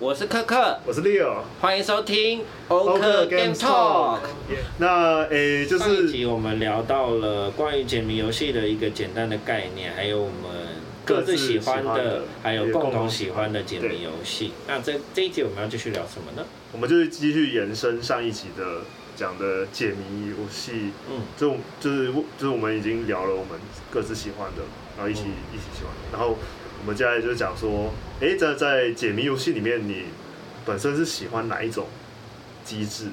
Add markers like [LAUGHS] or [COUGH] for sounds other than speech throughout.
我是克克，我是 Leo，欢迎收听欧克 Game Talk。那诶、欸，就是上一集我们聊到了关于解谜游戏的一个简单的概念，还有我们各自喜欢的，还有共同喜欢的解谜游戏。那这这一集我们要继续聊什么呢？我们就是继续延伸上一集的讲的解谜游戏。嗯，就就是就是我们已经聊了我们各自喜欢的，然后一起、嗯、一起喜欢，然后。我们接下来就是讲说，哎，在在解谜游戏里面，你本身是喜欢哪一种机制？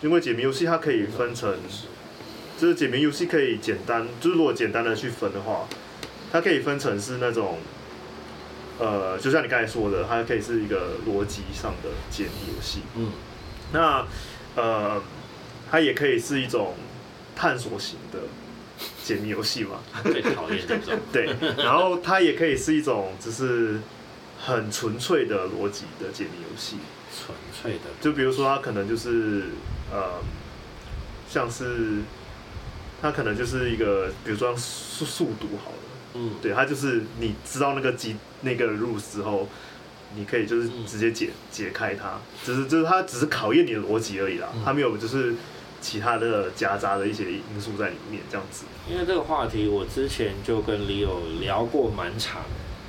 因为解谜游戏它可以分成，就是解谜游戏可以简单，就是如果简单的去分的话，它可以分成是那种，呃，就像你刚才说的，它可以是一个逻辑上的解谜游戏。嗯。那呃，它也可以是一种探索型的。解谜游戏嘛，最讨厌这种。[LAUGHS] 对，然后它也可以是一种，就是很纯粹的逻辑的解谜游戏。纯粹的，就比如说它可能就是呃，像是它可能就是一个，比如说速速读好了，嗯，对，它就是你知道那个机那个 rules 之后，你可以就是直接解、嗯、解开它，只是就是它只是考验你的逻辑而已啦，它没有就是。其他的夹杂的一些因素在里面，这样子。因为这个话题，我之前就跟 Leo 聊过蛮长、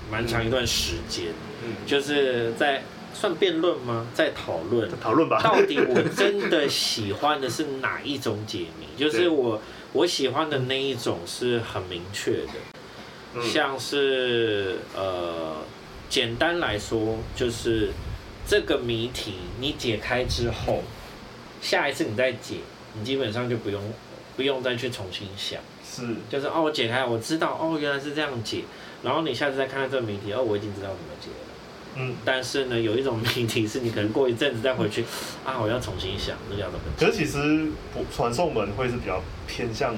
蛮长一段时间。嗯，就是在算辩论吗？在讨论讨论吧。到底我真的喜欢的是哪一种解谜？[LAUGHS] 就是我我喜欢的那一种是很明确的，像是呃，简单来说，就是这个谜题你解开之后，下一次你再解。你基本上就不用不用再去重新想，是，就是哦，我解开，我知道哦，原来是这样解，然后你下次再看到这个谜题，哦，我已经知道怎么解了。嗯，但是呢，有一种 [LAUGHS] 谜题是你可能过一阵子再回去，啊，我要重新想，这要怎么解？可是其实传送门会是比较偏向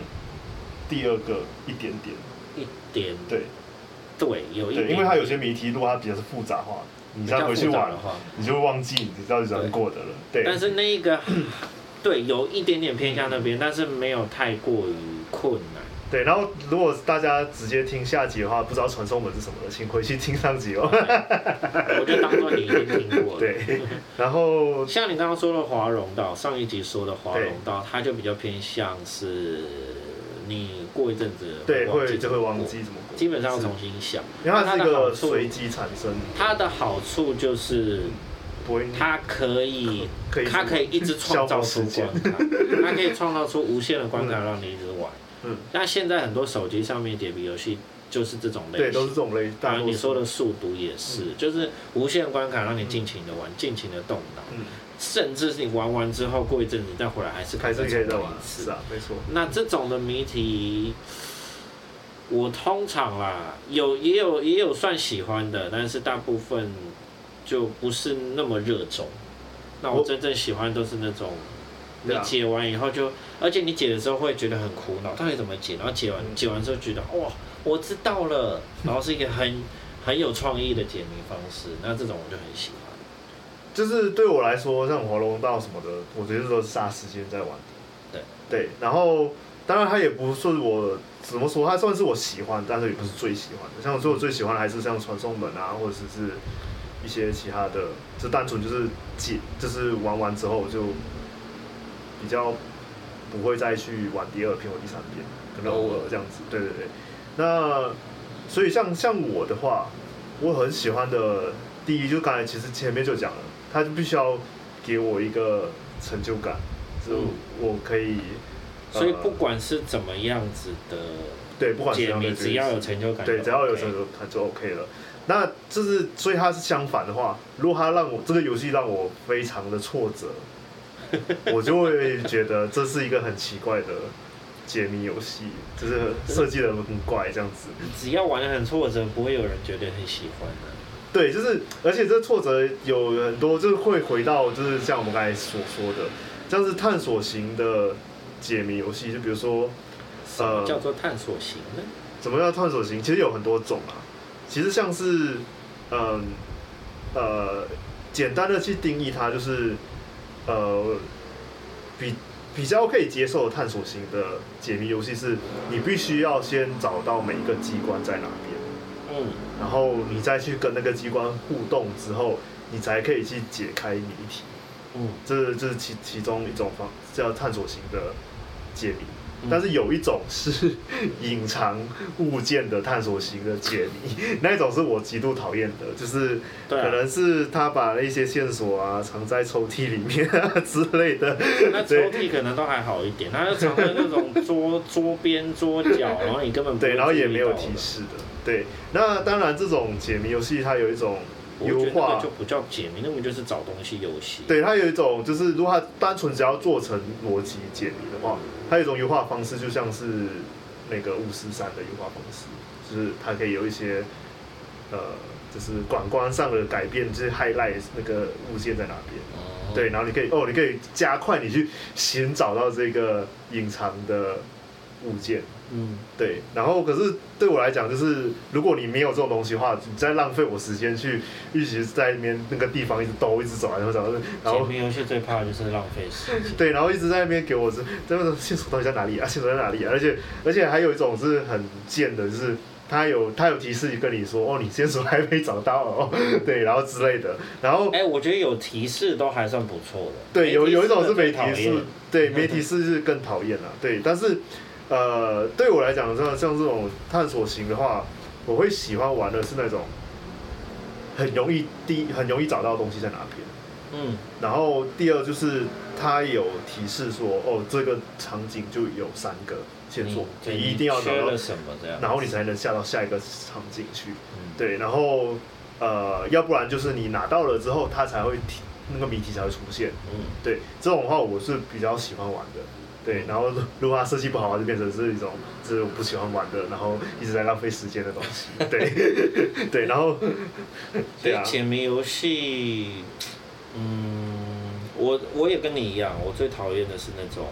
第二个一点点，一点，对，对，有一点，因为它有些谜题如果它比较是复杂化，你再回去玩的话，你就会忘记你到底怎么过的了。对，但是那一个。[CLEARS THROAT] 对，有一点点偏向那边，但是没有太过于困难。对，然后如果大家直接听下集的话，不知道传送门是什么的，请回去听上集哦。我就当做你已经听过了。[LAUGHS] 对，然后 [LAUGHS] 像你刚刚说的华容道，上一集说的华容道，它就比较偏向是你过一阵子对会就会忘记怎么过，基本上要重新想。因为它是一个随机产生，它的好处就是。它可以，它可以一直创造出关卡，它 [LAUGHS] 可以创造出无限的关卡让你一直玩。嗯，那现在很多手机上面解谜游戏就是这种类型，对，都是这种类。当然你说的速读也是，就是无限关卡让你尽情的玩，尽情的动脑。嗯，甚至是你玩完之后过一阵子再回来还是还是可以再玩一次啊，没错。那这种的谜题，我通常啦有也有也有算喜欢的，但是大部分。就不是那么热衷，那我真正喜欢都是那种，你解完以后就，而且你解的时候会觉得很苦恼，到底怎么解？然后解完解完之后觉得哇，我知道了，然后是一个很 [LAUGHS] 很有创意的解谜方式，那这种我就很喜欢。就是对我来说，像华龙道什么的，我觉得都是杀时间在玩的。对对，然后当然它也不是我怎么说，它算是我喜欢，但是也不是最喜欢的。像我说我最喜欢的还是像传送门啊，或者是是。一些其他的，就单纯就是解，就是玩完之后就比较不会再去玩第二遍或第三遍，可能偶尔这样子。对对对。那所以像像我的话，我很喜欢的第一，就刚才其实前面就讲了，他就必须要给我一个成就感，就我可以。所以不管是怎么样子的，对，不管是怎么样的，只要有成就感，对，只要有成就感就 OK 了。那就是，所以它是相反的话，如果它让我这个游戏让我非常的挫折，[LAUGHS] 我就会觉得这是一个很奇怪的解谜游戏，就是设计的很怪这样子。只要玩的很挫折，不会有人觉得很喜欢的。对，就是，而且这挫折有很多，就是会回到，就是像我们刚才所说的，像是探索型的解谜游戏，就比如说，呃，叫做探索型的？怎么叫探索型？其实有很多种啊。其实像是，嗯，呃，简单的去定义它，就是，呃，比比较可以接受的探索型的解谜游戏是，你必须要先找到每一个机关在哪边，嗯，然后你再去跟那个机关互动之后，你才可以去解开谜题。嗯，这这是其其中一种方叫探索型的解谜。但是有一种是 [LAUGHS] 隐藏物件的探索型的解谜，[LAUGHS] 那一种是我极度讨厌的，就是可能是他把那些线索啊藏在抽屉里面啊之类的。那抽屉可能都还好一点，他就藏在那种桌桌边桌角，然后你根本对，然后也没有提示的。对，那当然这种解谜游戏它有一种。优化就不叫解谜，那么就是找东西游戏。对，它有一种就是，如果它单纯只要做成逻辑解谜的话，它有一种优化方式，就像是那个巫师三的优化方式，就是它可以有一些呃，就是感官上的改变，就是 highlight 那个物件在哪边。哦。对，然后你可以哦，你可以加快你去寻找到这个隐藏的物件。嗯，对，然后可是对我来讲，就是如果你没有这种东西的话，你在浪费我时间去一直在那边那个地方一直兜，一直走来走去，然后。解谜游戏最怕的就是浪费时间。对，然后一直在那边给我这这个线索到底在哪里啊？线索在哪里啊？而且而且还有一种是很贱的，就是他有他有提示跟你说，哦，你线索还没找到哦，对，然后之类的，然后。哎，我觉得有提示都还算不错的。对，有有一种是没提示，对，没提示是更讨厌了，对，但是。呃，对我来讲，像像这种探索型的话，我会喜欢玩的是那种很容易第一很容易找到东西在哪边。嗯。然后第二就是它有提示说，哦，这个场景就有三个线索，你一定要找到什么这样，然后你才能下到下一个场景去。嗯。对，然后呃，要不然就是你拿到了之后，它才会提那个谜题才会出现。嗯。对，这种的话我是比较喜欢玩的。对，然后如果它设计不好，就变成是一种就是我不喜欢玩的，然后一直在浪费时间的东西。对，[LAUGHS] 对，然后 [LAUGHS] 对啊，解谜游戏，嗯，我我也跟你一样，我最讨厌的是那种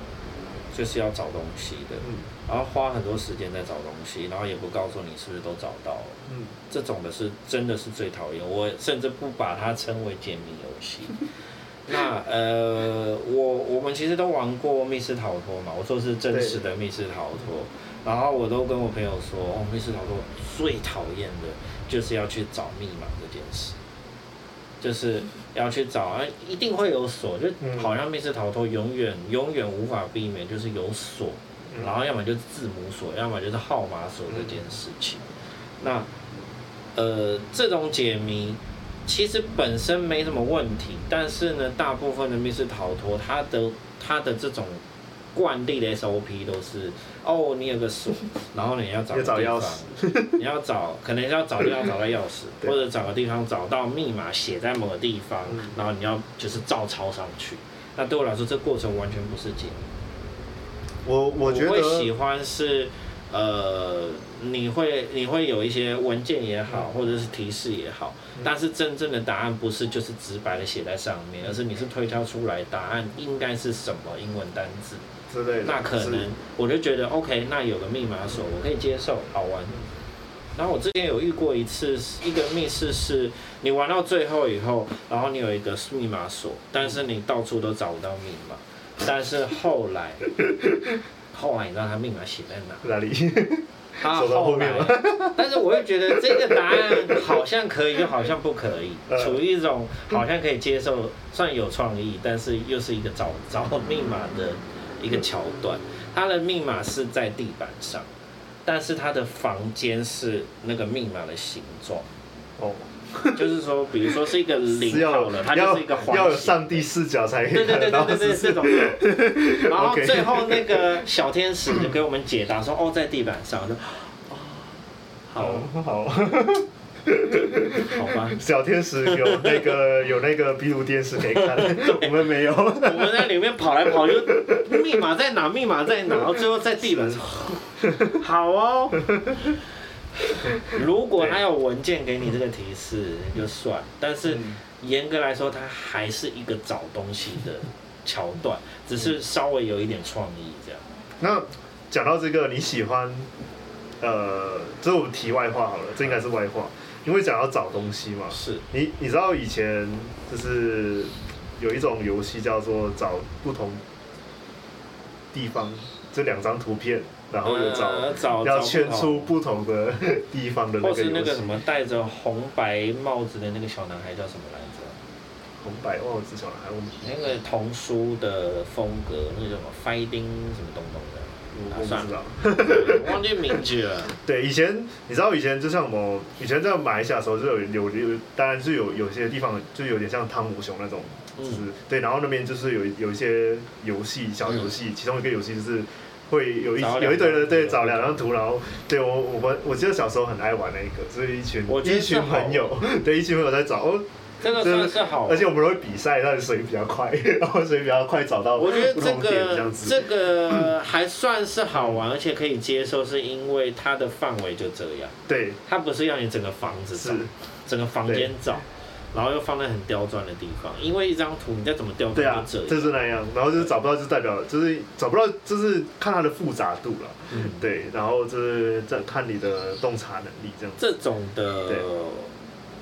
就是要找东西的，嗯，然后花很多时间在找东西，然后也不告诉你是不是都找到了，嗯，这种的是真的是最讨厌，我甚至不把它称为解谜游戏。[LAUGHS] 那呃，我我们其实都玩过密室逃脱嘛，我说是真实的密室逃脱，然后我都跟我朋友说，哦，密室逃脱最讨厌的就是要去找密码这件事，就是要去找啊，一定会有锁，就好像密室逃脱永远永远无法避免就是有锁，然后要么就是字母锁，要么就是号码锁这件事情。那呃，这种解谜。其实本身没什么问题，但是呢，大部分的密室逃脱，它的它的这种惯例的 SOP 都是，哦，你有个锁，[LAUGHS] 然后你要找个地方，你 [LAUGHS] 要找，可能要找地方找到钥匙，[LAUGHS] 或者找个地方找到密码写在某个地方，然后你要就是照抄上去。那对我来说，这过程完全不是解谜。我我觉得我会喜欢是。呃，你会你会有一些文件也好，或者是提示也好，但是真正的答案不是就是直白的写在上面，而是你是推敲出来答案应该是什么英文单字之类的。那可能我就觉得 OK，那有个密码锁我可以接受，好玩。然后我之前有遇过一次，一个密室是你玩到最后以后，然后你有一个密码锁，但是你到处都找不到密码，但是后来。[LAUGHS] 后来你知道他密码写在哪？哪里？他后面了，[LAUGHS] 但是我又觉得这个答案好像可以，又好像不可以，[LAUGHS] 处于一种好像可以接受，算有创意，但是又是一个找找密码的一个桥段。他的密码是在地板上，但是他的房间是那个密码的形状。哦。[LAUGHS] 就是说，比如说是一个零好了，[LAUGHS] 它就是一个环形。要有上帝视角才可以。对对对对对对，这种。然后最后那个小天使就给我们解答说：“哦，在地板上。”就好好。好吧。小天使有那个有那个闭路电视可以看，我们没有。我们在里面跑来跑去，密码在哪？密码在哪？然后最后在地板上。好哦。[LAUGHS] 如果他有文件给你这个提示就算，但是严格来说，它还是一个找东西的桥段，只是稍微有一点创意这样。那讲到这个，你喜欢？呃，这是我们题外话好了，这应该是外话，因为讲到找东西嘛。是。你你知道以前就是有一种游戏叫做找不同地方这两张图片。然后又找，呃、找要圈出不同的 [LAUGHS] 地方的那个。或是那个什么戴着红白帽子的那个小男孩叫什么来着？红白忘了字小男孩，那个童书的风格，那个什么 fighting 什么东东的，我不知道，我 [LAUGHS] 忘记名字了。对，以前你知道以前就像我们以前在马来西亚的时候，就有有有，当然是有有些地方就有点像汤姆熊那种，就是、嗯、对，然后那边就是有有一些游戏小游戏，嗯、其中一个游戏就是。会有一有一堆人对找两张图，然后对我我们我记得小时候很爱玩那一个，就是一群一群朋友，[LAUGHS] 对一群朋友在找哦，这个算是好，而且我们会比赛，但是谁比较快，[LAUGHS] 然后谁比较快找到，我觉得这个这个 [CLEARS THROAT] 还算是好玩，而且可以接受，是因为它的范围就这样，对，它不是要你整个房子找，整个房间找。然后又放在很刁钻的地方，因为一张图你再怎么刁钻，对啊，就是那样。然后就是找不到，就代表就是找不到，就是看它的复杂度了。嗯，对。然后就是在看你的洞察能力这样。这种的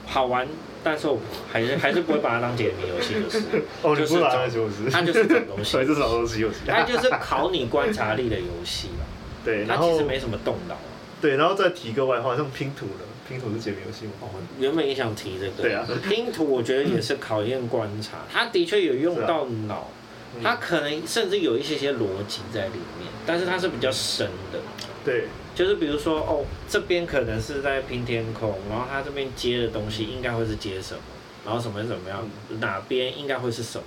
好玩，但是我还是还是不会把它当解谜游戏，就是 [LAUGHS] 哦，你不把它当游戏，它就是这种东西，[LAUGHS] 对，这是找东西游戏，它就是考你观察力的游戏了。[LAUGHS] 对，它其实没什么动脑。对，然后再提个外话，像拼图的。拼图是解谜游戏吗？哦，原本也想提这个。对啊，拼图我觉得也是考验观察，它的确有用到脑，它可能甚至有一些些逻辑在里面，但是它是比较深的。对，就是比如说哦，这边可能是在拼天空，然后它这边接的东西应该会是接什么，然后什么怎么样，哪边应该会是什么，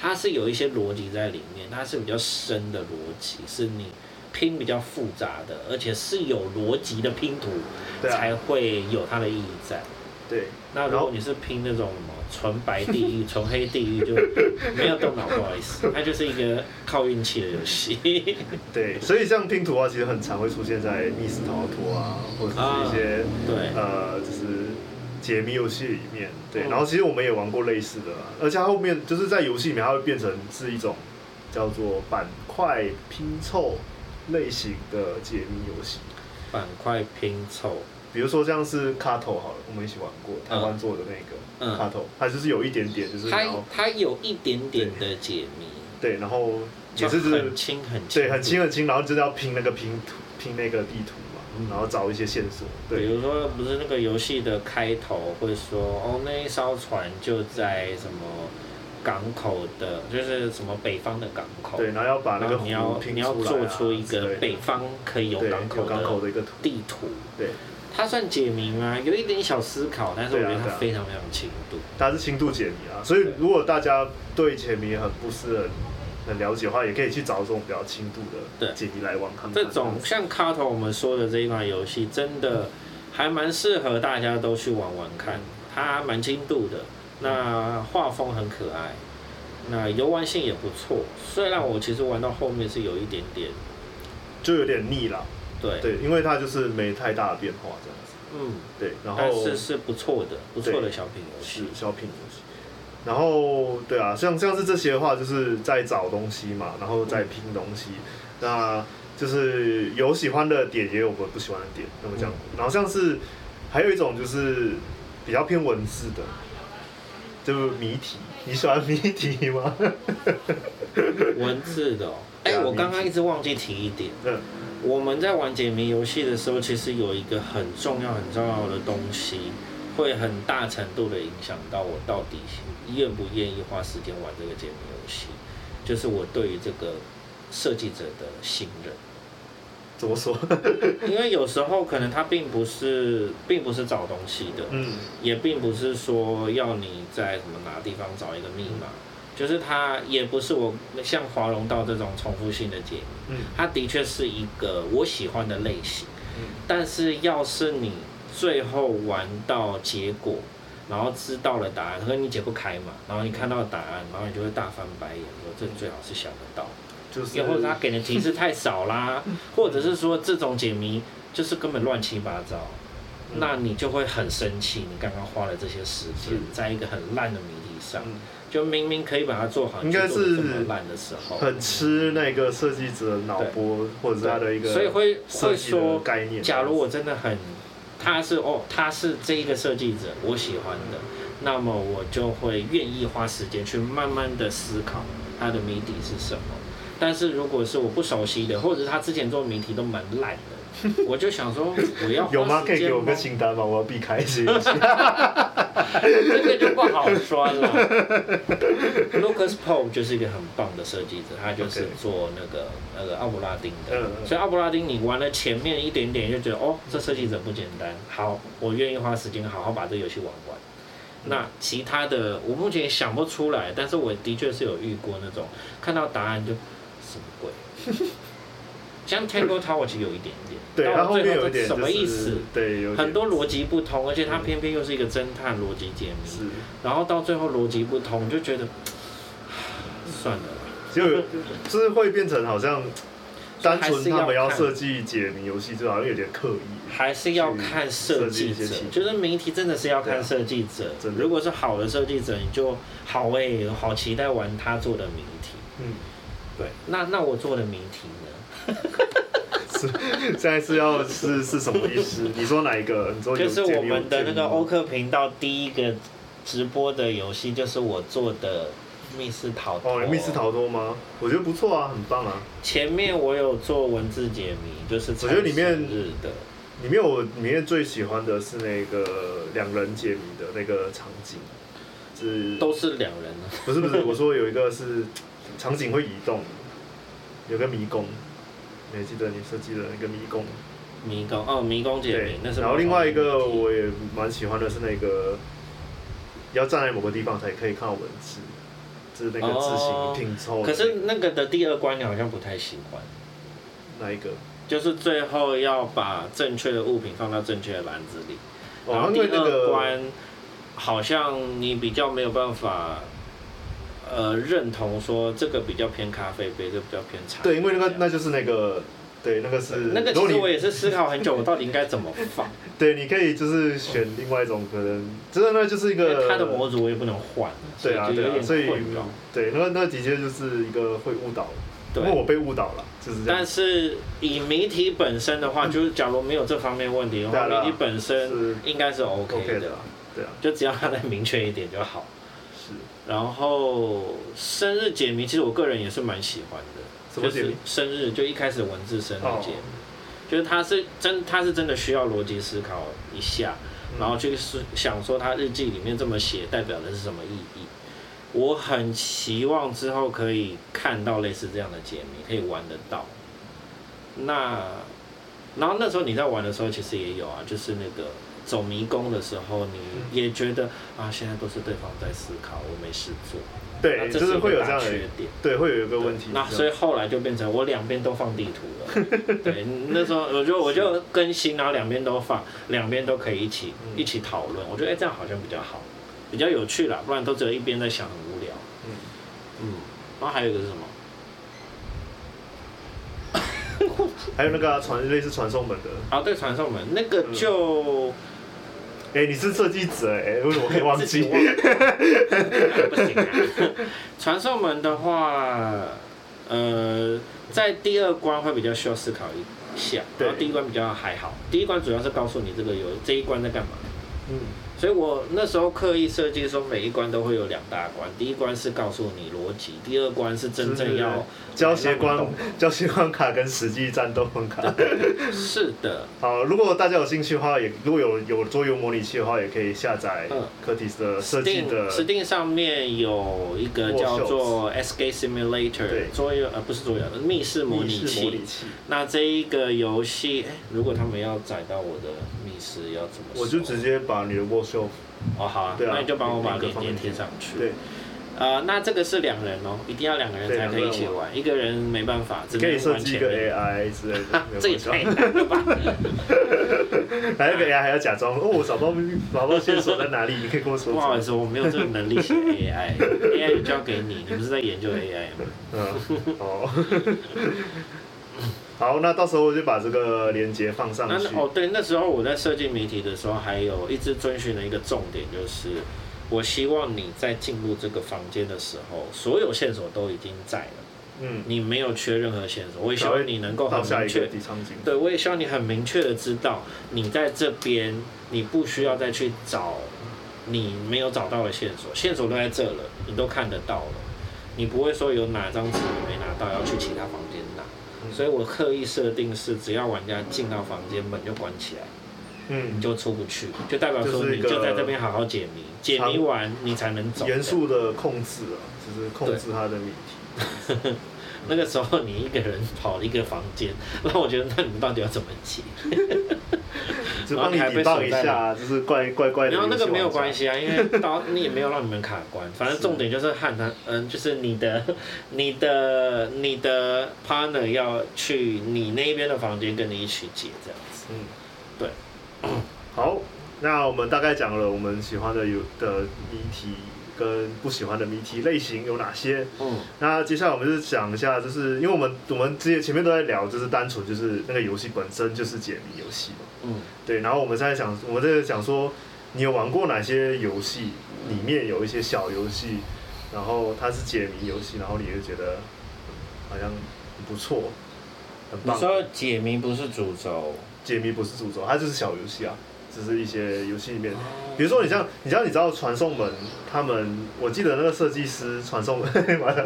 它是有一些逻辑在里面，它是比较深的逻辑，是你。拼比较复杂的，而且是有逻辑的拼图，才会有它的意义在。对，那如果你是拼那种什么纯白地狱、[LAUGHS] 纯黑地狱，就没有动脑，不好意思，它就是一个靠运气的游戏。[LAUGHS] 对，所以像拼图啊，其实很常会出现在密室逃脱啊，或者是一些、啊、对呃，就是解谜游戏里面。对，然后其实我们也玩过类似的，而且它后面就是在游戏里面，它会变成是一种叫做板块拼凑。类型的解谜游戏，板块拼凑，比如说像是卡头好了，我们一起玩过台湾做的那个卡头，它就是有一点点，就是它它有一点点的解谜，对，然后也是就是很轻很轻，对，很轻很轻，然后就是要拼那个拼图，拼那个地图嘛，然后找一些线索。对，比如说不是那个游戏的开头会说，哦，那一艘船就在什么。港口的，就是什么北方的港口。对，然后要把那个你要你要做出一个北方可以有港口的一个地图。对，它算解谜吗？有一点小思考，但是我觉得它非常非常轻度。它是轻度解谜啊，所以如果大家对解谜很不是很很了解的话，也可以去找这种比较轻度的解谜来玩看看。这种像卡头我们说的这一款游戏，真的还蛮适合大家都去玩玩看，它蛮轻度的。那画风很可爱，那游玩性也不错。虽然我其实玩到后面是有一点点，就有点腻了。对对，因为它就是没太大的变化这样子。嗯，对。然后但是是不错的，不错的小品游戏。是小品游戏。然后对啊，像像是这些的话，就是在找东西嘛，然后在拼东西。嗯、那就是有喜欢的点，也有不不喜欢的点，那么这样。嗯、然后像是还有一种就是比较偏文字的。就是谜题，你喜欢谜题吗？文字的、[LAUGHS] 喔，哎、欸，我刚刚一直忘记提一点。嗯，我们在玩解谜游戏的时候，其实有一个很重要、很重要的东西，会很大程度的影响到我到底愿不愿意花时间玩这个解谜游戏，就是我对于这个设计者的信任。怎么说？[LAUGHS] 因为有时候可能他并不是，并不是找东西的，嗯，也并不是说要你在什么哪个地方找一个密码，就是他也不是我像华容道这种重复性的解谜，嗯，他的确是一个我喜欢的类型，嗯，但是要是你最后玩到结果，然后知道了答案，可是你解不开嘛，然后你看到答案，然后你就会大翻白眼，说这最好是想得到。又或者他给的提示太少啦，或者是说这种解谜就是根本乱七八糟，嗯、那你就会很生气。你刚刚花了这些时间在一个很烂的谜题上，嗯、就明明可以把它做好，应该是烂的时候，很吃那个设计者脑波或者是他的一个，所以会会说概念。假如我真的很，他是哦，他是这一个设计者，我喜欢的，那么我就会愿意花时间去慢慢的思考他的谜底是什么。但是如果是我不熟悉的，或者是他之前做谜题都蛮烂的，[LAUGHS] 我就想说，我要有吗？可以给我个清单吗？我要避开一些。[LAUGHS] 这个就不好说了。Lucas Pope 就是一个很棒的设计者，他就是做那个.那个奥布拉丁的。嗯、所以奥布拉丁，你玩了前面一点点，就觉得哦，这设计者不简单。好，我愿意花时间好好把这个游戏玩完。嗯、那其他的，我目前想不出来，但是我的确是有遇过那种看到答案就什么鬼。像 Tango [LAUGHS] Tower 其实有一点点，对，到后面有点什么意思？对，很多逻辑不通，而且它偏偏又是一个侦探逻辑解谜，是，然后到最后逻辑不通，就觉得算了，就就是会变成好像单纯他们要设计解谜游戏，就好像有点刻意，还是要看设计者，就是谜题真的是要看设计者，如果是好的设计者，你就好哎、欸，好期待玩他做的谜题，嗯，对，那那我做的谜题呢？[LAUGHS] 是，现在是要是是什么意思？[LAUGHS] 你说哪一个？你说就是我们的那个欧克频道第一个直播的游戏，就是我做的密室逃脱。哦，密室逃脱吗？我觉得不错啊，很棒啊。前面我有做文字解谜，就是我觉得里面的里面我里面最喜欢的是那个两人解谜的那个场景，是都是两人啊？不是不是，我说有一个是场景会移动，有个迷宫。你还记得你设计的那个迷宫？迷宫哦，迷宫解谜，那是。然后另外一个我也蛮喜欢的是那个，要站在某个地方才可以看到文字，就是那个字形拼凑。可是那个的第二关你好像不太喜欢。哪一个？就是最后要把正确的物品放到正确的篮子里。然后第二关好像你比较没有办法。呃，认同说这个比较偏咖啡杯，这个比较偏茶。对，因为那个那就是那个，对，那个是那个。其实我也是思考很久，[LAUGHS] 我到底应该怎么放。对，你可以就是选另外一种可能，真的那就是一个。它的模组我也不能换。对啊，对啊，所以对，那那的确就是一个会误导，因为我被误导了，就是这样。但是以谜题本身的话，就是假如没有这方面问题的话，谜题本身应该是 OK 的，对啊，就只要它再明确一点就好。然后生日解谜，其实我个人也是蛮喜欢的，就是生日就一开始文字生日解谜，就是他是真他是真的需要逻辑思考一下，然后去是想说他日记里面这么写代表的是什么意义。我很期望之后可以看到类似这样的解谜，可以玩得到。那然后那时候你在玩的时候，其实也有啊，就是那个。走迷宫的时候，你也觉得啊，现在都是对方在思考，我没事做。对，这是会有这样的缺点。对，会有一个问题。那所以后来就变成我两边都放地图了。[LAUGHS] 对，那时候我就我就更新，然后两边都放，两边都可以一起一起讨论。我觉得哎，这样好像比较好，比较有趣啦，不然都只有一边在想，很无聊。嗯嗯。然后还有一个是什么？[LAUGHS] 还有那个传类似传送门的。啊，对，传送门那个就。哎、欸，你是设计者哎，为什么可以忘记？忘 [LAUGHS] 不行啊！传送门的话，呃，在第二关会比较需要思考一下，然后第一关比较还好。第一关主要是告诉你这个有这一关在干嘛。嗯。所以我那时候刻意设计说，每一关都会有两大关，第一关是告诉你逻辑，第二关是真正要教学关、教学关卡跟实际战斗关卡。是的。好，如果大家有兴趣的话，也如果有有桌游模拟器的话，也可以下载柯蒂斯的设计的。Steam 上面有一个叫做 Escape Simulator 桌游，呃，不是桌游，密室模拟器。那这一个游戏，如果他们要载到我的密室，要怎么？我就直接把你的就哦好啊，那你就帮我把链接贴上去。对，呃，那这个是两人哦，一定要两个人才可以一起玩，一个人没办法，只可以设计一个 AI 之类的。[LAUGHS] 这也太难了吧？[LAUGHS] 还有个 AI 还要假装哦，我找不到找不到线索在哪里？你可以跟我说。不好意思，我没有这个能力写 AI，AI 就交给你，你不是在研究 AI 吗？嗯，哦。[LAUGHS] 好，那到时候我就把这个链接放上去。哦，对，那时候我在设计谜题的时候，还有一直遵循的一个重点，就是我希望你在进入这个房间的时候，所有线索都已经在了。嗯，你没有缺任何线索。我也希望你能够很明确。对，我也希望你很明确的知道，你在这边，你不需要再去找你没有找到的线索，线索都在这了，你都看得到了。你不会说有哪张纸你没拿到，要去其他房间拿。嗯、所以我刻意设定是，只要玩家进到房间，门就关起来，嗯，你就出不去，就代表说你就在这边好好解谜，解谜完你才能走。严肃的控制啊，就是控制他的谜题。[LAUGHS] 那个时候你一个人跑了一个房间，那我觉得那你们到底要怎么解？就帮你举报一下，就是怪怪怪的。然后那个没有关系啊，因为到你也没有让你们卡关，反正重点就是汉他，嗯，就是你的、你的、你的 partner 要去你那边的房间跟你一起解这样子。嗯，对。[COUGHS] 好，那我们大概讲了我们喜欢的有的谜题。跟不喜欢的谜题类型有哪些？嗯，那接下来我们就是讲一下，就是因为我们我们之前前面都在聊，就是单纯就是那个游戏本身就是解谜游戏嘛。嗯，对。然后我们现在想，我们在想说，你有玩过哪些游戏？里面有一些小游戏，然后它是解谜游戏，然后你就觉得好像不错，很棒。你说解谜不是主轴？解谜不是主轴，它就是小游戏啊。只是一些游戏里面，比如说你像，你像你知道传送门，他们我记得那个设计师传送门，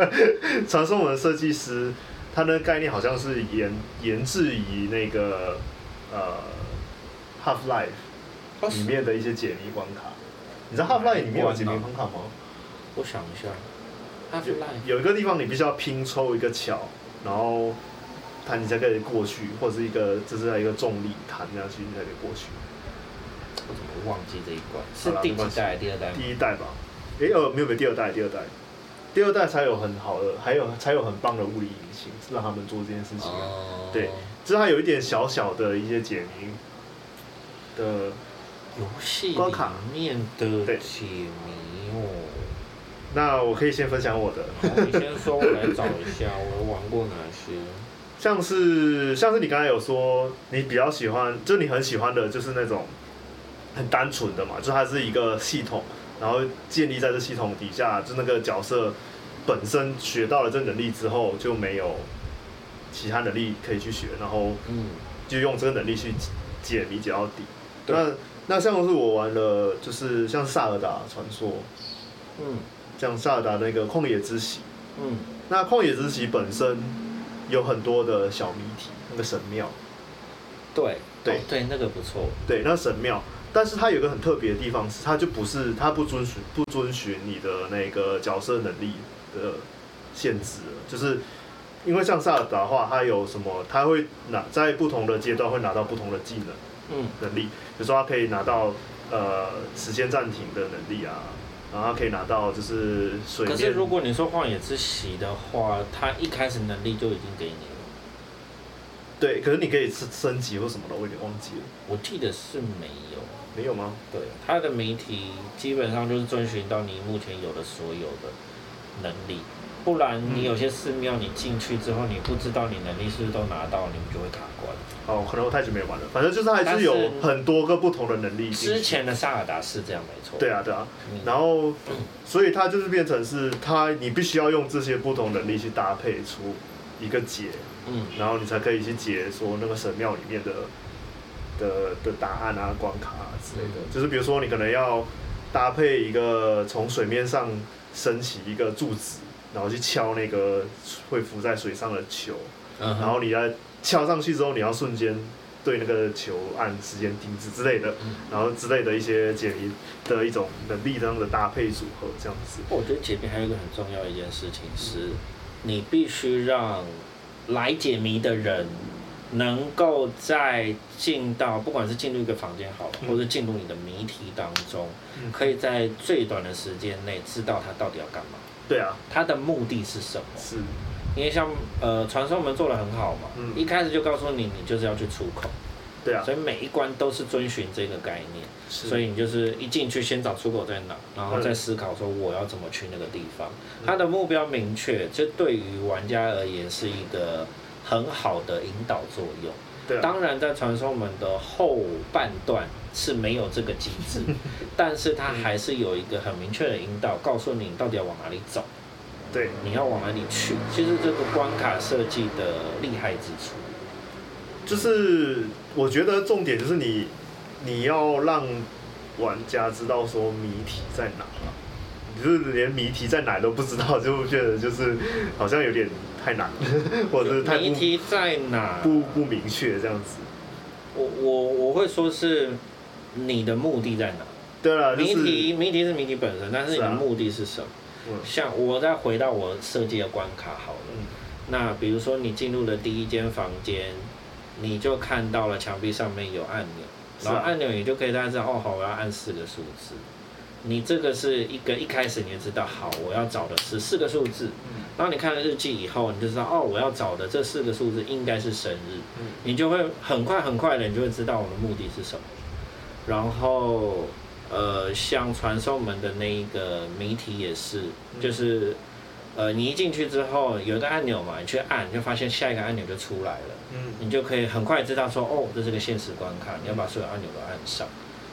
[LAUGHS] 传送门设计师，他那个概念好像是研研制于那个呃 Half Life 里面的一些解谜关卡。你知道 Half Life 里面有解谜关卡吗？我想一下，Half Life 有一个地方你必须要拼凑一个桥，然后它你才可以过去，或者是一个就是在一个重力弹下去你才可以过去。我怎么忘记这一关？是第几代？第二代？第一代吧。哎、欸，呃，没有没有，第二代，第二代，第二代才有很好的，还有才有很棒的物理引擎，让他们做这件事情。哦。对，就是它有一点小小的一些解谜的游戏关卡面的解谜哦。那我可以先分享我的。你先说，我来找一下，我玩过哪些。像是像是你刚才有说，你比较喜欢，就你很喜欢的，就是那种很单纯的嘛，就它是一个系统，然后建立在这系统底下，就那个角色本身学到了这能力之后，就没有其他能力可以去学，然后就用这个能力去解谜解到底。那那像是我玩了，就是像萨尔达传说，嗯，像萨尔达那个旷野之息，嗯，那旷野之息本身。有很多的小谜题，那个神庙，对。对、哦、对，那个不错。对，那神庙，但是它有个很特别的地方是，它就不是它不遵循不遵循你的那个角色能力的限制，就是因为像萨尔达的话，它有什么，它会拿在不同的阶段会拿到不同的技能，嗯，能力，比如说他可以拿到呃时间暂停的能力啊。然后他可以拿到就是水。可是如果你说旷野之息的话，他一开始能力就已经给你了。对，可是你可以升升级或什么的，我有点忘记了。我记得是没有。没有吗？对，他的谜题基本上就是遵循到你目前有的所有的能力。不然你有些寺庙，你进去之后，你不知道你能力是不是都拿到，你们就会卡关。哦，可能我太久没玩了，反正就是还是有很多个不同的能力。之前的萨尔达是这样，没错。对啊，对啊。然后，所以它就是变成是它，你必须要用这些不同能力去搭配出一个解，嗯，然后你才可以去解说那个神庙里面的的的答案啊、关卡啊之类的。就是比如说，你可能要搭配一个从水面上升起一个柱子。然后去敲那个会浮在水上的球，uh huh. 然后你要敲上去之后，你要瞬间对那个球按时间停止之类的，uh huh. 然后之类的一些解谜的一种能力这样的搭配组合，这样子。我觉得解谜还有一个很重要的一件事情是，你必须让来解谜的人能够在进到不管是进入一个房间好了，或者进入你的谜题当中，可以在最短的时间内知道他到底要干嘛。对啊，他的目的是什么？是，因为像呃传送门做的很好嘛，嗯，一开始就告诉你，你就是要去出口，对啊，所以每一关都是遵循这个概念，是。所以你就是一进去先找出口在哪，然后再思考说我要怎么去那个地方，他、嗯、的目标明确，这对于玩家而言是一个很好的引导作用。对啊，当然在传送门的后半段。是没有这个机制，[LAUGHS] 但是它还是有一个很明确的引导，告诉你到底要往哪里走，对，你要往哪里去。其实这个关卡设计的厉害之处，就是我觉得重点就是你，你要让玩家知道说谜题在哪，就是连谜题在哪都不知道，就觉得就是好像有点太难，或者是太谜题在哪不不明确这样子。我我我会说是你的目的在哪？对了，谜题谜题是谜题本身，但是你的目的是什么？嗯、像我再回到我设计的关卡好了，嗯、那比如说你进入了第一间房间，你就看到了墙壁上面有按钮，然后按钮你就可以大家知道，哦好，我要按四个数字。你这个是一个一开始你就知道，好，我要找的是四个数字。然后你看了日记以后，你就知道，哦，我要找的这四个数字应该是生日。你就会很快很快的，你就会知道我的目的是什么。然后。呃，像传送门的那一个谜题也是，就是，呃，你一进去之后有一个按钮嘛，你去按，你就发现下一个按钮就出来了，嗯，你就可以很快知道说，哦，这是个限时关卡，你要把所有按钮都按上。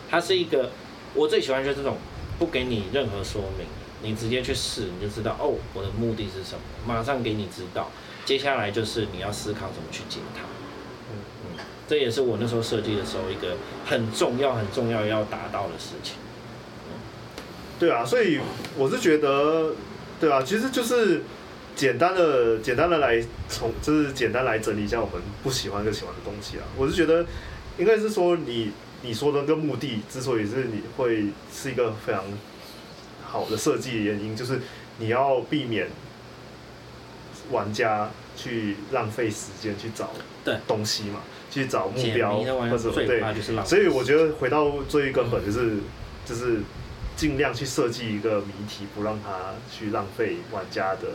它是一个，我最喜欢就是这种不给你任何说明，你直接去试，你就知道，哦，我的目的是什么，马上给你知道，接下来就是你要思考怎么去解它。嗯嗯这也是我那时候设计的时候一个很重要、很重要要达到的事情。对啊，所以我是觉得，对啊，其实就是简单的、简单的来从，就是简单来整理一下我们不喜欢跟喜欢的东西啊。我是觉得，应该是说你你说的那个目的之所以是你会是一个非常好的设计的原因，就是你要避免玩家去浪费时间去找东西嘛。去找目标或者对，所以我觉得回到最根本就是就是尽量去设计一个谜题，不让它去浪费玩家的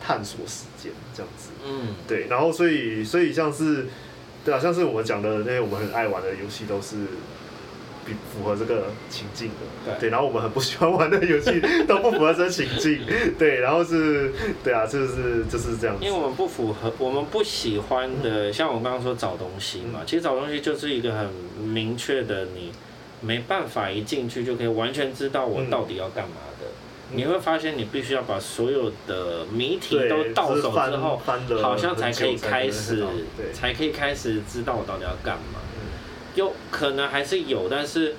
探索时间，这样子。嗯，对。然后所以所以像是对啊，像是我们讲的那些我们很爱玩的游戏都是。符合这个情境的，对，对，然后我们很不喜欢玩的游戏都不符合这个情境，对，然后是，对啊，就是就是这样子。因为我们不符合，我们不喜欢的，像我刚刚说找东西嘛，其实找东西就是一个很明确的，你没办法一进去就可以完全知道我到底要干嘛的。你会发现，你必须要把所有的谜题都到手之后，好像才可以开始，才可以开始知道我到底要干嘛。有可能还是有，但是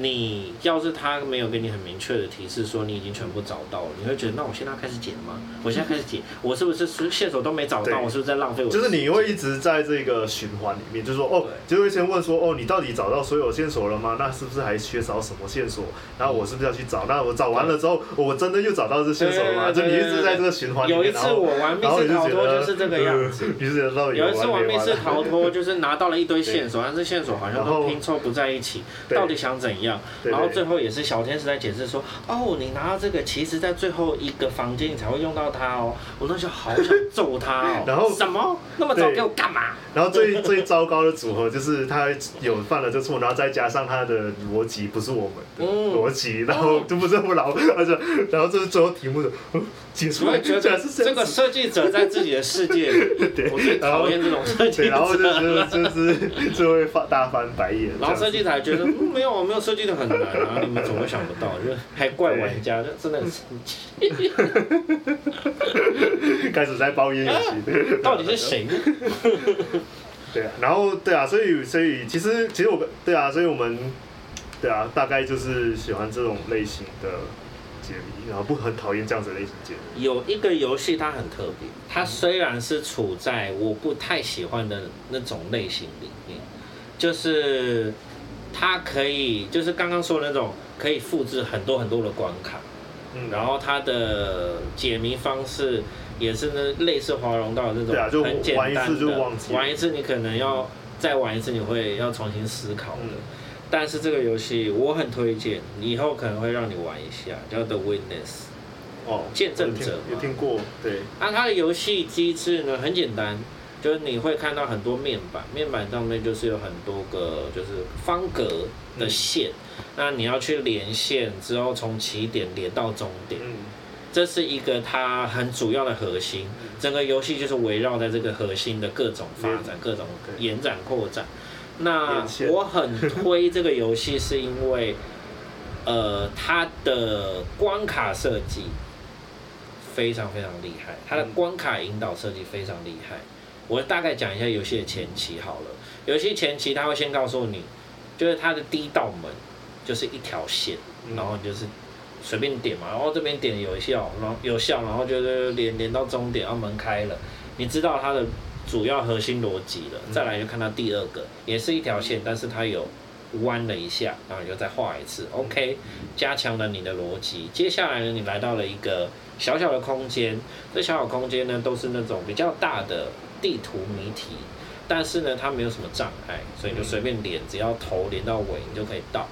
你要是他没有给你很明确的提示说你已经全部找到了，你会觉得那我现在开始解吗？我现在开始解，我是不是线索都没找到？我是不是在浪费我？就是你会一直在这个循环里面，就是说哦，就会先问说哦，你到底找到所有线索了吗？那是不是还缺少什么线索？然后我是不是要去找？那我找完了之后，我真的又找到这线索了吗？就你一直在这个循环里面。有一次我玩密室逃脱就是这个样子。[LAUGHS] 有一次玩密室 [LAUGHS] 逃脱就是拿到了一堆线索，但是线索好像都拼凑不在一起，到底想怎样？然后最后也是小天使在解释说，哦，你拿到这个，其实在最后一个房间你才会用到它哦。我那时候好想揍他哦。[LAUGHS] 然后什么那么早给我干嘛？然后最最糟糕的组合就是他有犯了这错，然后再加上他的逻辑不是我们的逻辑，然后就不这么老，而且然后这是最后题目的 [LAUGHS] 解出来，觉得这个设计者在自己的世界里，[LAUGHS] 我最讨厌这种设计者，然后就是就是 [LAUGHS] 就会发大翻白眼。然后设计者还觉得没有没有设计的很难，然后你们总会想不到，就还怪玩家，这真的很生气。开始在抱怨游戏，到底是谁？[LAUGHS] 对啊，然后对啊，所以所以其实其实我对啊，所以我们对啊，大概就是喜欢这种类型的解谜，然后不很讨厌这样子类型解谜。有一个游戏它很特别，它虽然是处在我不太喜欢的那种类型里面，就是它可以就是刚刚说的那种可以复制很多很多的关卡，嗯，然后它的解谜方式。也是那类似华容道那种很简单的，玩一次你可能要再玩一次，你会要重新思考的。但是这个游戏我很推荐，以后可能会让你玩一下，叫 The Witness，哦，见证者，有听过，对。那它的游戏机制呢很简单，就是你会看到很多面板，面板上面就是有很多个就是方格的线，那你要去连线之后从起点连到终点。这是一个它很主要的核心，整个游戏就是围绕在这个核心的各种发展、各种延展扩展。那我很推这个游戏，是因为，呃，它的关卡设计非常非常厉害，它的关卡引导设计非常厉害。我大概讲一下游戏的前期好了。游戏前期它会先告诉你，就是它的第一道门就是一条线，然后就是。随便点嘛，然后这边点有效，然后有效，然后就是连连到终点，然后门开了，你知道它的主要核心逻辑了。再来就看到第二个，也是一条线，但是它有弯了一下，然后你就再画一次，OK，加强了你的逻辑。接下来呢，你来到了一个小小的空间，这小小空间呢都是那种比较大的地图谜题，但是呢它没有什么障碍，所以你就随便连，只要头连到尾，你就可以到。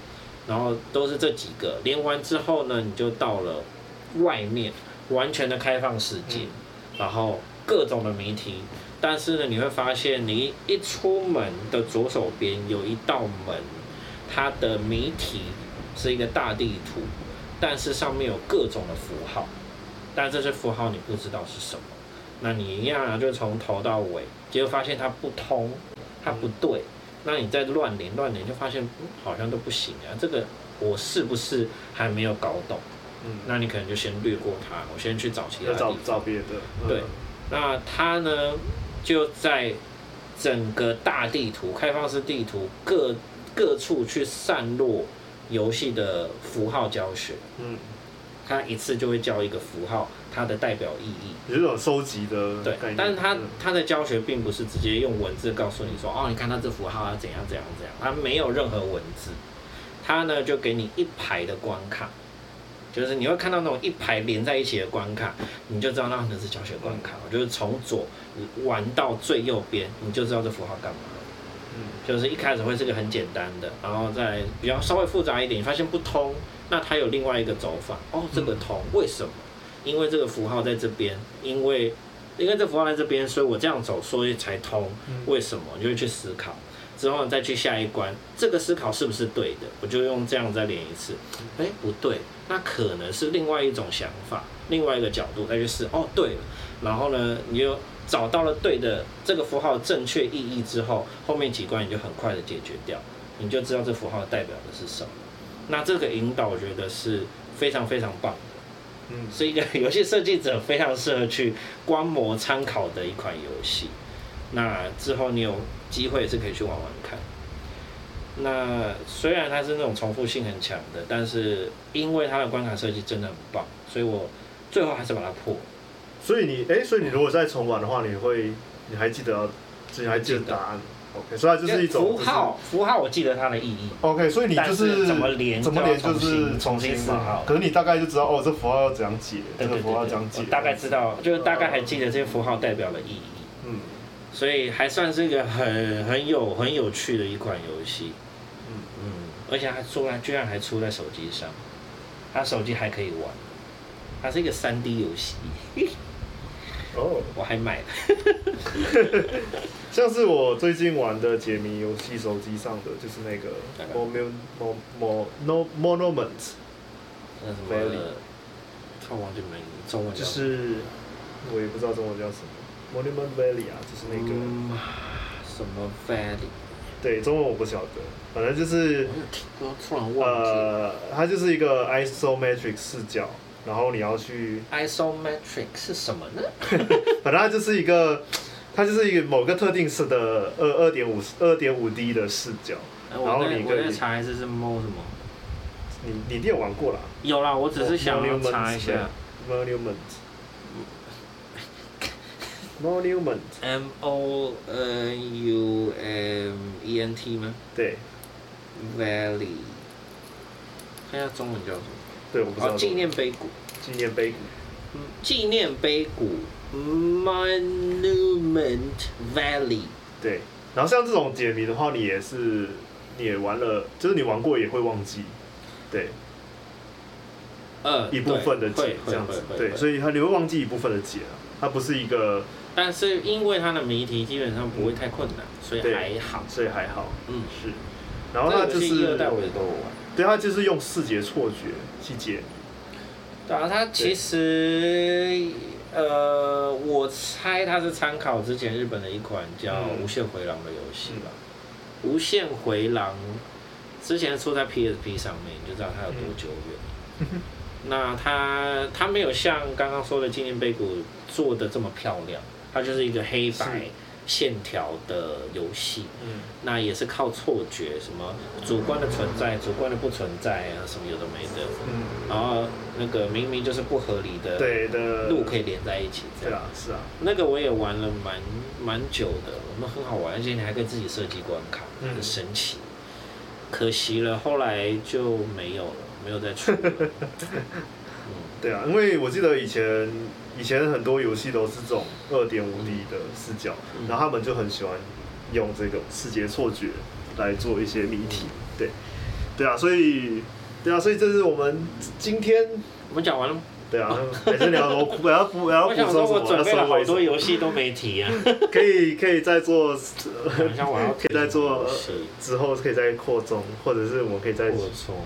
然后都是这几个，连完之后呢，你就到了外面完全的开放世界，然后各种的谜题。但是呢，你会发现你一出门的左手边有一道门，它的谜题是一个大地图，但是上面有各种的符号，但这些符号你不知道是什么。那你一样啊就从头到尾，结果发现它不通，它不对。那你再乱连乱连，就发现、嗯、好像都不行啊！这个我是不是还没有搞懂？嗯，那你可能就先略过它，我先去找其他地方。找找别的。嗯、对，那它呢就在整个大地图、开放式地图各各处去散落游戏的符号教学。嗯。它一次就会教一个符号，它的代表意义，有这种收集的对，但是它它的教学并不是直接用文字告诉你说，哦，你看它这符号要怎样怎样怎样，它没有任何文字，它呢就给你一排的关卡，就是你会看到那种一排连在一起的关卡，你就知道那可能是教学关卡，就是从左玩到最右边，你就知道这符号干嘛，嗯，就是一开始会是个很简单的，然后再比较稍微复杂一点，你发现不通。那它有另外一个走法哦，这个通为什么？因为这个符号在这边，因为因为这符号在这边，所以我这样走，所以才通。为什么？你就会去思考，之后再去下一关，这个思考是不是对的？我就用这样再连一次，哎，不对，那可能是另外一种想法，另外一个角度再去试。哦，对了，然后呢，你又找到了对的这个符号正确意义之后，后面几关你就很快的解决掉，你就知道这符号代表的是什么。那这个引导我觉得是非常非常棒的，嗯，是一个游戏设计者非常适合去观摩参考的一款游戏。那之后你有机会是可以去玩玩看。那虽然它是那种重复性很强的，但是因为它的关卡设计真的很棒，所以我最后还是把它破。所以你哎，所以你如果再重玩的话，你会你还记得，你还记得答案？OK，所以它就是一种符号，符号我记得它的意义。OK，所以你就是怎么连，怎么连就是重新思考。可是你大概就知道哦，这符号要怎样解，这个符号怎样解。大概知道，就是大概还记得这些符号代表的意义。嗯，所以还算是一个很很有很有趣的一款游戏。而且还出来，居然还出在手机上，它手机还可以玩，它是一个三 D 游戏。哦，oh. [LAUGHS] 我还买了，[LAUGHS] 像是我最近玩的解谜游戏，手机上的就是那个 Mon Mon No Monument，那什么？Valley，超忘记名，中文就是我也不知道中文叫什么，Monument Valley 啊，就是那个、嗯、什么 Valley，对，中文我不晓得，反正就是突然忘记呃，它就是一个 isometric 视角。然后你要去，isometric 是什么呢？[LAUGHS] 反正它就是一个，它就是一个某个特定式的二二点五二点五 D 的视角。然后你可以查一下是 mo 什么？你你一定有玩过啦？有啦，我只是想要查一下。Monument，Monument，M O N U M E N T 吗？对。Valley，看一下中文叫什么？对，我不知道。纪念碑谷。纪念碑谷。嗯，纪念碑谷。Monument Valley。对，然后像这种解谜的话，你也是，你也玩了，就是你玩过也会忘记。对。呃，一部分的解这样子，对，所以它你会忘记一部分的解啊，它不是一个。但是因为它的谜题基本上不会太困难，所以还好。所以还好。嗯，是。然后它就是。一二代我也都玩。对，它就是用视觉错觉去解。对啊，它其实，呃，我猜它是参考之前日本的一款叫《无限回廊》的游戏吧。嗯《无限回廊》之前出在 PSP 上面，你就知道它有多久远。嗯、那它它没有像刚刚说的《纪念碑谷》做的这么漂亮，它就是一个黑白，线条的游戏，嗯，那也是靠错觉，什么主观的存在，主观的不存在啊，什么有的没的，嗯，然后那个明明就是不合理的，对的路可以连在一起，这样，对啊，是啊，那个我也玩了蛮蛮久的，我们很好玩，而且你还可以自己设计关卡，很神奇，可惜了，后来就没有了，没有再出了，[LAUGHS] 嗯，对啊，因为我记得以前。以前很多游戏都是这种二点五 D 的视角，嗯、然后他们就很喜欢用这个视觉错觉来做一些谜题，对，对啊，所以，对啊，所以这是我们今天我们讲完了吗？对啊，还是聊我我要补我要补充什么？我准备了好多游戏都没提啊，[LAUGHS] 可以可以再做，可以再做 [LAUGHS] [LAUGHS] 之后可以再扩充，或者是我们可以再扩充，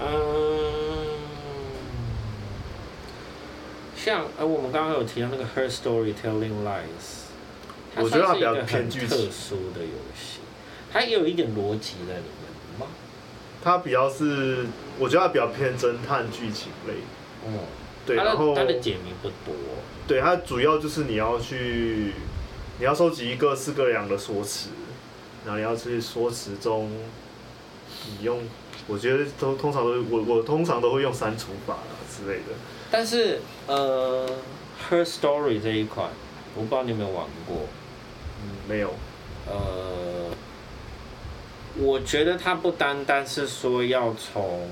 嗯。像呃，我们刚刚有提到那个《Her Story Telling Lies》，我觉得它比较偏剧情，特殊的游戏，它也有一点逻辑在里面吗？它比较是，我觉得它比较偏侦探剧情类。嗯，对，然后它的解谜不多。对，它主要就是你要去，你要收集一个四个两的说辞，然后你要去说辞中，你用，我觉得都通常都我我通常都会用删除法之类的。但是，呃，Her Story 这一款，我不知道你有没有玩过。嗯，没有。呃，我觉得它不单单是说要从，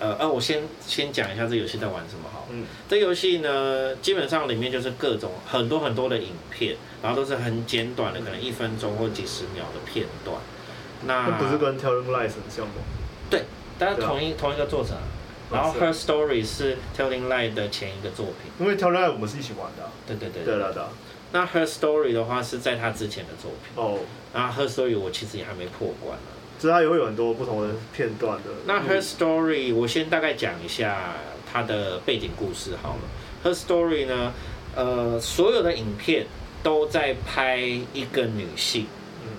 呃，呃，我先先讲一下这游戏在玩什么好。嗯。这游戏呢，基本上里面就是各种很多很多的影片，然后都是很简短的，可能一分钟或几十秒的片段。那，那不是跟 Telling Lies 很像吗？对，但是同一、啊、同一个作者。然后 Her Story 是 Telling Lies 的前一个作品，因为 Telling Lies 我们是一起玩的。对对对。对了的。那 Her Story 的话是在他之前的作品。哦。然后 Her Story 我其实也还没破关呢。就是它也会有很多不同的片段的。那 Her Story 我先大概讲一下它的背景故事好了。Her Story 呢，呃，所有的影片都在拍一个女性。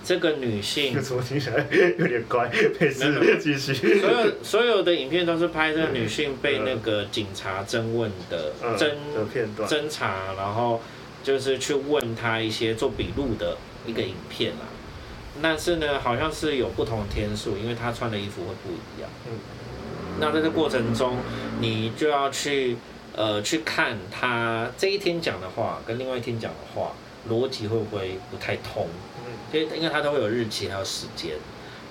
这个女性，怎么听起来有点怪？没事，继续。所有所有的影片都是拍这个女性被那个警察侦问的侦侦查，然后就是去问她一些做笔录的一个影片啊。但是呢，好像是有不同的天数，因为她穿的衣服会不一样。嗯。那在这过程中，你就要去呃去看她这一天讲的话跟另外一天讲的话，逻辑会不会不太通？因为因为它都会有日期还有时间，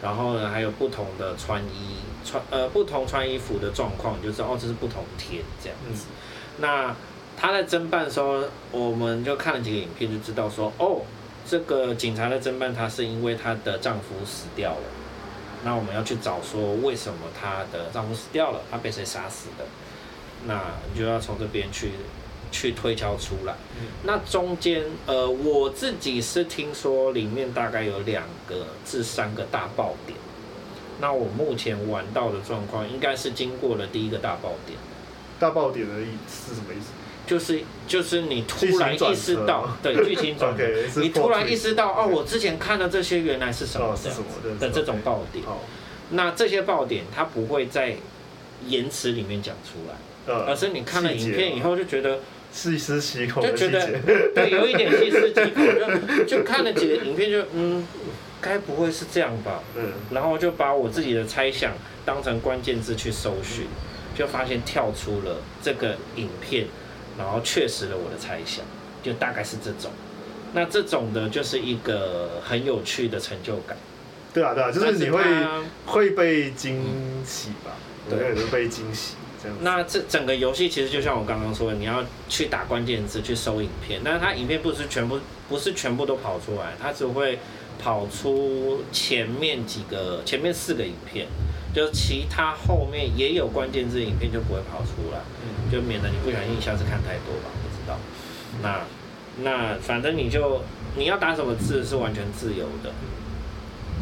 然后呢还有不同的穿衣穿呃不同穿衣服的状况，你就知道哦这是不同天这样子。嗯、那他在侦办的时候，我们就看了几个影片，就知道说哦这个警察在侦办他是因为她的丈夫死掉了，那我们要去找说为什么她的丈夫死掉了，她被谁杀死的？那你就要从这边去。去推敲出来，那中间呃，我自己是听说里面大概有两个至三个大爆点。那我目前玩到的状况，应该是经过了第一个大爆点。大爆点的意思是什么意思？就是就是你突然意识到，对，剧情转折，[LAUGHS] 你突然意识到哦，我之前看的这些原来是什么这样子的这种爆点。那这些爆点它不会在言辞里面讲出来，而是你看了影片以后就觉得。细思极恐，就觉得 [LAUGHS] 对，有一点细思极恐，就就看了几个影片就，就嗯，该不会是这样吧？嗯，然后就把我自己的猜想当成关键字去搜寻，就发现跳出了这个影片，然后确实了我的猜想，就大概是这种。那这种的就是一个很有趣的成就感。对啊，对啊，就是你会会被惊喜吧？对，会被惊喜。那这整个游戏其实就像我刚刚说的，你要去打关键字去搜影片，但是它影片不是全部不是全部都跑出来，它只会跑出前面几个前面四个影片，就其他后面也有关键字影片就不会跑出来，就免得你不小心一下子看太多吧，不知道。那那反正你就你要打什么字是完全自由的，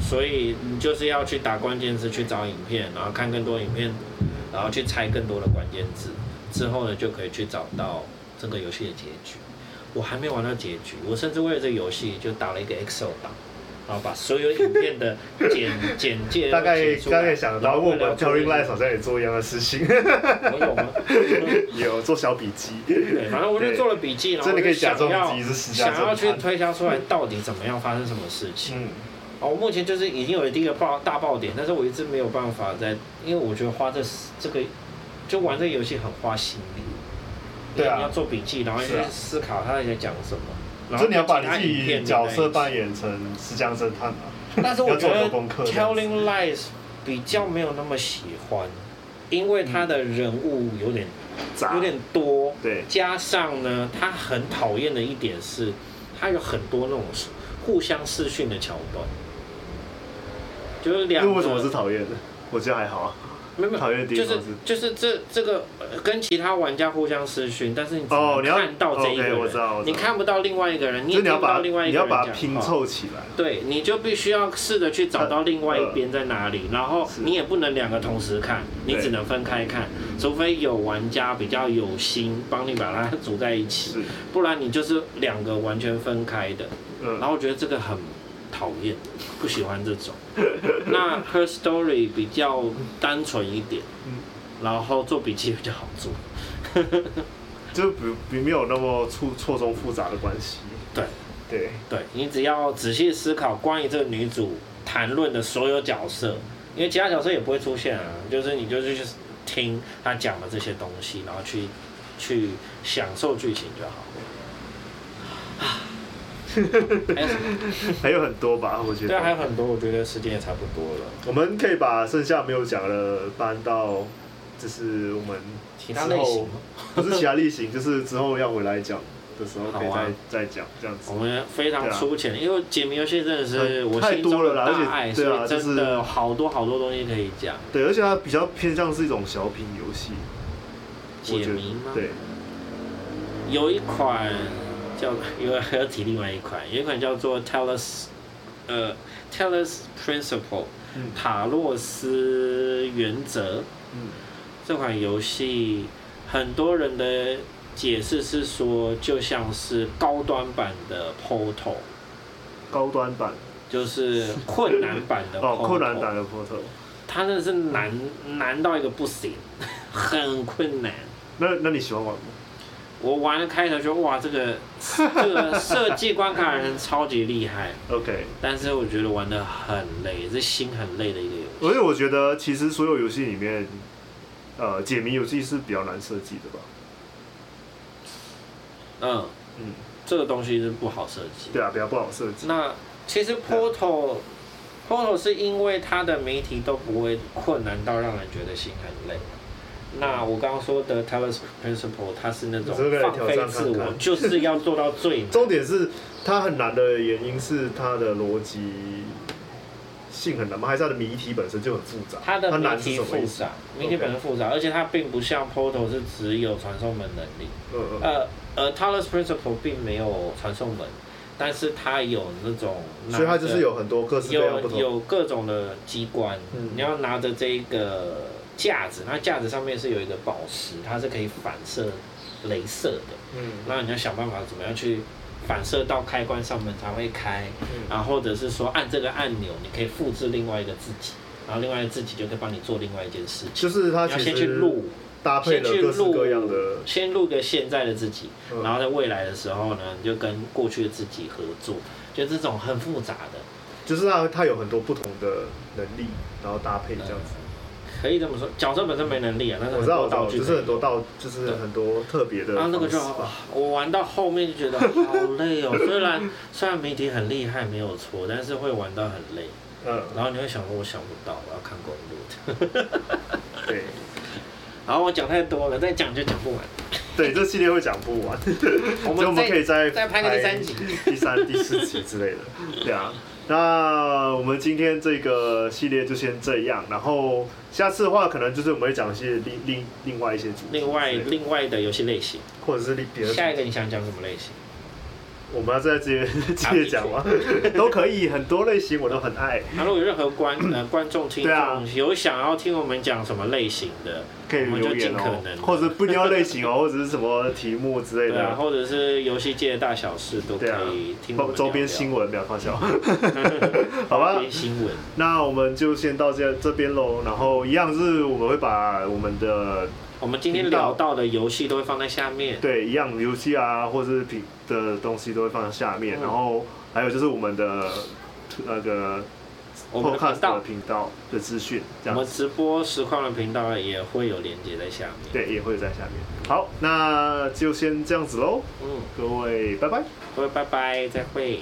所以你就是要去打关键字去找影片，然后看更多影片。然后去猜更多的关键字，之后呢就可以去找到这个游戏的结局。我还没玩到结局，我甚至为了这个游戏就打了一个 Excel 档，然后把所有影片的 [LAUGHS] 简简介大概大概想到，我们 Telling Lies 好像也做一样的事情。我有吗？有 [LAUGHS] 做小笔记。对，反正我就做了笔记，然后你可以假装要想要去推销出来到底怎么样发生什么事情。嗯。哦，我目前就是已经有第一个爆大爆点，但是我一直没有办法在，因为我觉得花这这个就玩这个游戏很花心力。对啊。你要做笔记，然后去思考他在讲什么。就你要把你自己角色扮演成石江侦探嘛？但是我觉得 Telling Lies 比较没有那么喜欢，因为他的人物有点有点多，对，加上呢，他很讨厌的一点是，他有很多那种互相试训的桥段，就是两个。为什么是讨厌的？我觉得还好啊。没有讨厌的地方是，就是就是这这个跟其他玩家互相私讯，但是你只能看到这一个人，哦 okay, 我知道我知道，你看不到另外一个人，你也听不到另外一个人讲话。你要把它拼凑起来。对，你就必须要试着去找到另外一边在哪里，然后你也不能两个同时看，你只能分开看，除非有玩家比较有心帮你把它组在一起，不然你就是两个完全分开的。然后我觉得这个很。讨厌，不喜欢这种。[LAUGHS] 那 Her Story 比较单纯一点，然后做笔记比较好做，[LAUGHS] 就比比没有那么错错综复杂的关系。对对对，你只要仔细思考关于这个女主谈论的所有角色，因为其他角色也不会出现啊，就是你就是去听她讲的这些东西，然后去去享受剧情就好。[LAUGHS] 还有很多吧，我觉得。对，还有很多，我觉得时间也差不多了。我们可以把剩下没有讲的搬到，就是我们其他类型，不是其他类型，就是之后要回来讲的时候可以再、啊、再讲这样子。我们非常粗浅、啊，因为解谜游戏真的是我心中的大爱，对啊，真的好多好多东西可以讲。对，而且它比较偏向是一种小品游戏。解谜吗？对，有一款。叫 [LAUGHS] 因为还要提另外一款，有一款叫做 Telus，呃，Telus Principle，塔洛斯原则。嗯，这款游戏很多人的解释是说，就像是高端版的 Portal。高端版就是 [LAUGHS] 困难版的 Portal。哦，困难版的 Portal。它真的是难难到一个不行，[LAUGHS] 很困难。那那你喜欢玩吗？我玩了开头就哇，这个这个设计关卡的人超级厉害。OK，但是我觉得玩的很累，是心很累的一个游戏。所以我觉得其实所有游戏里面，呃，解谜游戏是比较难设计的吧？嗯嗯，这个东西是不好设计。对啊，比较不好设计。那其实 Portal Portal 是因为它的谜题都不会困难到让人觉得心很累。那我刚刚说的 Talos Principle，它是那种放飞自我，就是要做到最难。重点是它很难的原因是它的逻辑性很难吗？还是它的谜题本身就很复杂？它的谜题复杂，谜题本身复杂，而且它并不像 Portal 是只有传送门能力。呃呃，Talos Principle 并没有传送门，但是它有那种，所以它就是有很多各式各样不同，有有各种的机关，你要拿着这个。架子，那架子上面是有一个宝石，它是可以反射镭射的。嗯，那你要想办法怎么样去反射到开关上面才会开，嗯，然后或者是说按这个按钮，你可以复制另外一个自己，然后另外一个自己就可以帮你做另外一件事情。就是他要先去录，搭配了各式各样的，先录个现在的自己，然后在未来的时候呢，你就跟过去的自己合作，就这种很复杂的。就是他他有很多不同的能力，然后搭配这样子。嗯可以这么说，角色本身没能力啊，但是很多道具，就是很多道，就是很多特别的。啊，那个就我玩到后面就觉得好累哦。虽然 [LAUGHS] 虽然谜题很厉害，没有错，但是会玩到很累。嗯。然后你会想说，我想不到，我要看攻略。对。[LAUGHS] 然后我讲太多了，再讲就讲不完。对，这系列会讲不完。我们 [LAUGHS] 我们可以再再拍个第三集、第三、第四集之类的。对啊。那我们今天这个系列就先这样，然后下次的话，可能就是我们会讲一些另另另外一些主题，另外另外的游戏类型，或者是别的。下一个你想讲什么类型？我们要在这边接着讲吗？[LAUGHS] 都可以，很多类型我都很爱。那如果有任何观 [COUGHS] 呃观众听众、啊、有想要听我们讲什么类型的，可以留言哦，或者不一定要类型哦，或者是什么题目之类的，啊，或者是游戏界的大小事都可以听聊聊。周边新闻不要放笑，[LAUGHS] 好吧？新闻。那我们就先到这这边喽，然后一样是我们会把我们的我们今天聊到的游戏都会放在下面。对，一样游戏啊，或者是品的东西都会放在下面，嗯、然后还有就是我们的那个。我们的频道频道的资讯，我们直播实况的频道也会有连接在下面。对，也会在下面。好，那就先这样子喽。嗯，各位拜拜，各位拜拜，再会。